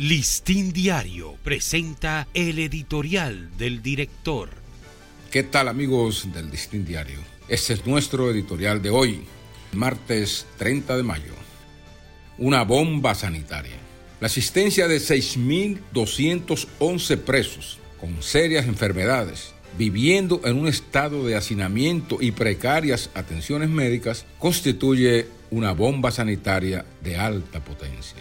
Listín Diario presenta el editorial del director. ¿Qué tal amigos del Listín Diario? Este es nuestro editorial de hoy, martes 30 de mayo. Una bomba sanitaria. La asistencia de 6.211 presos con serias enfermedades viviendo en un estado de hacinamiento y precarias atenciones médicas constituye una bomba sanitaria de alta potencia.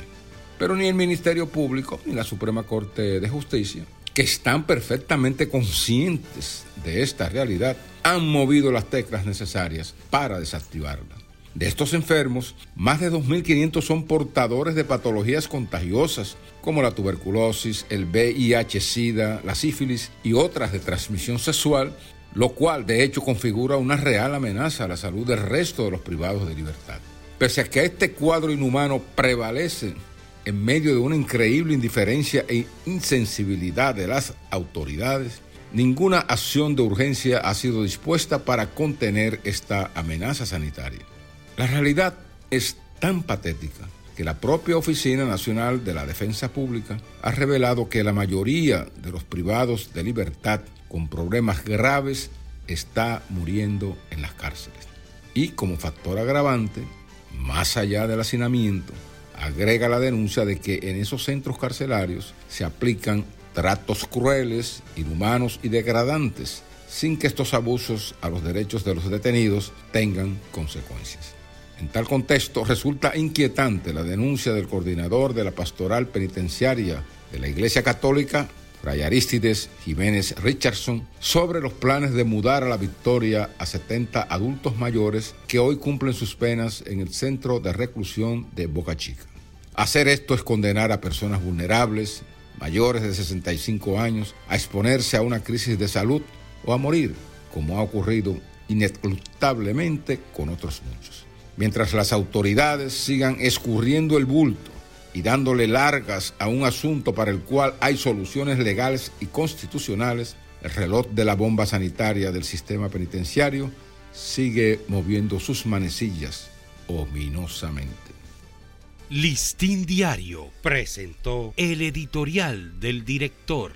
Pero ni el Ministerio Público ni la Suprema Corte de Justicia, que están perfectamente conscientes de esta realidad, han movido las teclas necesarias para desactivarla. De estos enfermos, más de 2.500 son portadores de patologías contagiosas como la tuberculosis, el VIH-Sida, la sífilis y otras de transmisión sexual, lo cual de hecho configura una real amenaza a la salud del resto de los privados de libertad. Pese a que este cuadro inhumano prevalece en medio de una increíble indiferencia e insensibilidad de las autoridades, ninguna acción de urgencia ha sido dispuesta para contener esta amenaza sanitaria. La realidad es tan patética que la propia Oficina Nacional de la Defensa Pública ha revelado que la mayoría de los privados de libertad con problemas graves está muriendo en las cárceles. Y como factor agravante, más allá del hacinamiento, agrega la denuncia de que en esos centros carcelarios se aplican tratos crueles, inhumanos y degradantes, sin que estos abusos a los derechos de los detenidos tengan consecuencias. En tal contexto, resulta inquietante la denuncia del coordinador de la pastoral penitenciaria de la Iglesia Católica, Fray Aristides Jiménez Richardson, sobre los planes de mudar a la Victoria a 70 adultos mayores que hoy cumplen sus penas en el centro de reclusión de Boca Chica. Hacer esto es condenar a personas vulnerables, mayores de 65 años, a exponerse a una crisis de salud o a morir, como ha ocurrido inescrutablemente con otros muchos. Mientras las autoridades sigan escurriendo el bulto y dándole largas a un asunto para el cual hay soluciones legales y constitucionales, el reloj de la bomba sanitaria del sistema penitenciario sigue moviendo sus manecillas ominosamente. Listín Diario presentó el editorial del director.